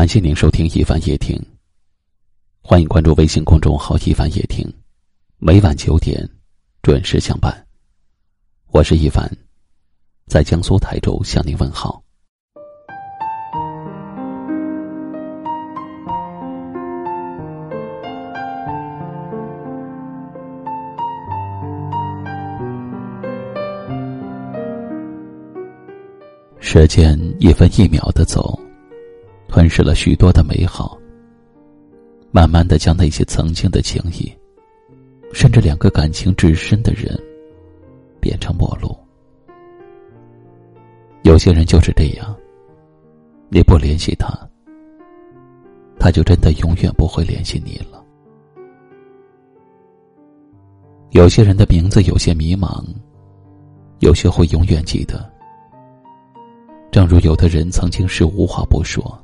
感谢您收听《一凡夜听》，欢迎关注微信公众号“一凡夜听”，每晚九点准时相伴。我是一凡，在江苏台州向您问好。时间一分一秒的走，吞噬了许多的美好。慢慢的，将那些曾经的情谊，甚至两个感情至深的人，变成陌路。有些人就是这样，你不联系他，他就真的永远不会联系你了。有些人的名字有些迷茫，有些会永远记得。正如有的人曾经是无话不说，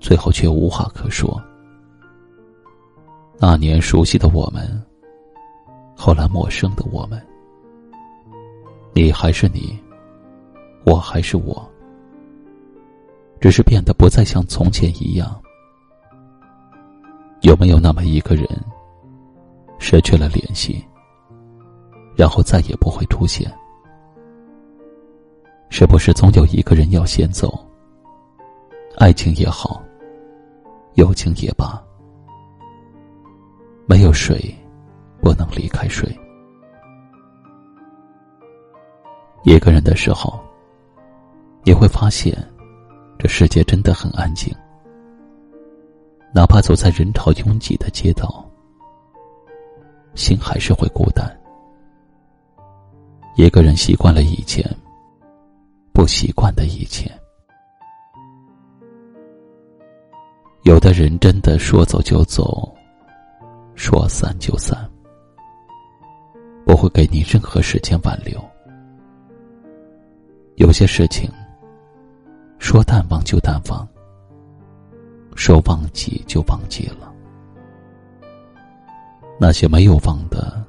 最后却无话可说。那年熟悉的我们，后来陌生的我们，你还是你，我还是我，只是变得不再像从前一样。有没有那么一个人，失去了联系，然后再也不会出现？是不是总有一个人要先走？爱情也好，友情也罢，没有谁不能离开谁。一个人的时候，你会发现，这世界真的很安静。哪怕走在人潮拥挤的街道，心还是会孤单。一个人习惯了以前。不习惯的一切，有的人真的说走就走，说散就散，不会给你任何时间挽留。有些事情，说淡忘就淡忘，说忘记就忘记了。那些没有忘的，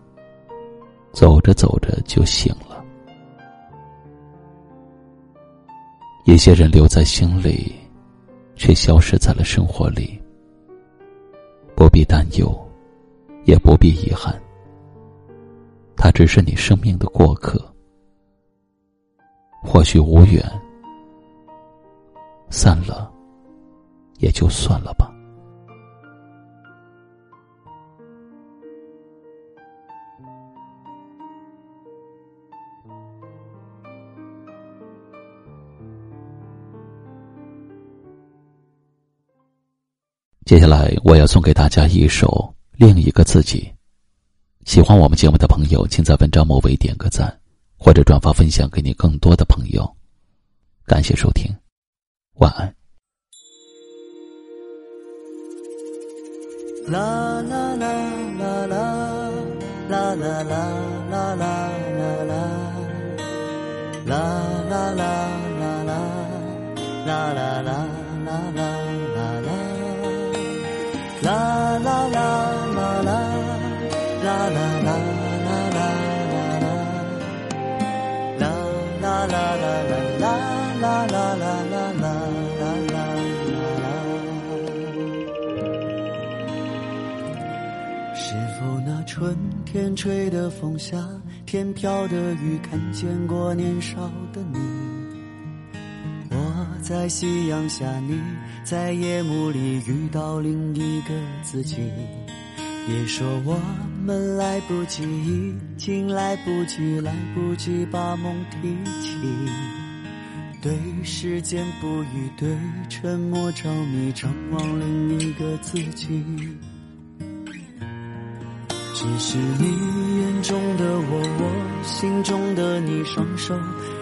走着走着就醒了。一些人留在心里，却消失在了生活里。不必担忧，也不必遗憾。他只是你生命的过客，或许无缘，散了，也就算了吧。接下来，我要送给大家一首《另一个自己》。喜欢我们节目的朋友，请在文章末尾点个赞，或者转发分享给你更多的朋友。感谢收听，晚安。啦啦啦啦啦啦啦啦啦啦啦啦啦啦啦啦啦。啦啦啦啦啦，啦啦啦啦啦啦，啦啦啦啦啦啦啦啦啦啦啦啦啦啦啦。是否那春天吹的风，夏天飘的雨，看见过年少的你？在夕阳下，你在夜幕里遇到另一个自己。别说我们来不及，已经来不及，来不及把梦提起。对时间不语，对沉默着迷，张望另一个自己。只是你眼中的我，我心中的你，双手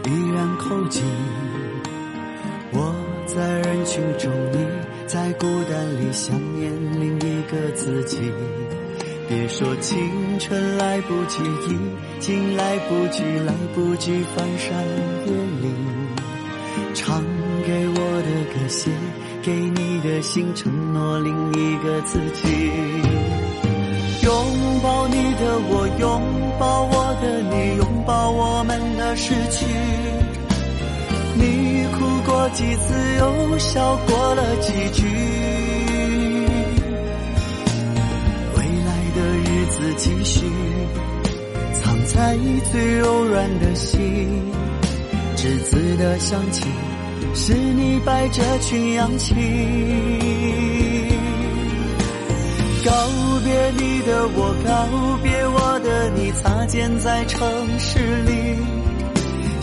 依然扣紧。在人群中，你在孤单里想念另一个自己。别说青春来不及，已经来不及，来不及翻山越岭。唱给我的歌，写给你的信，承诺另一个自己。拥抱你的我，拥抱我的你，拥抱我们的失去。你哭过几次，又笑过了几句。未来的日子继续，藏在最柔软的心，栀子的香气。是你摆着群羊旗，告别你的我，告别我的你，擦肩在城市里，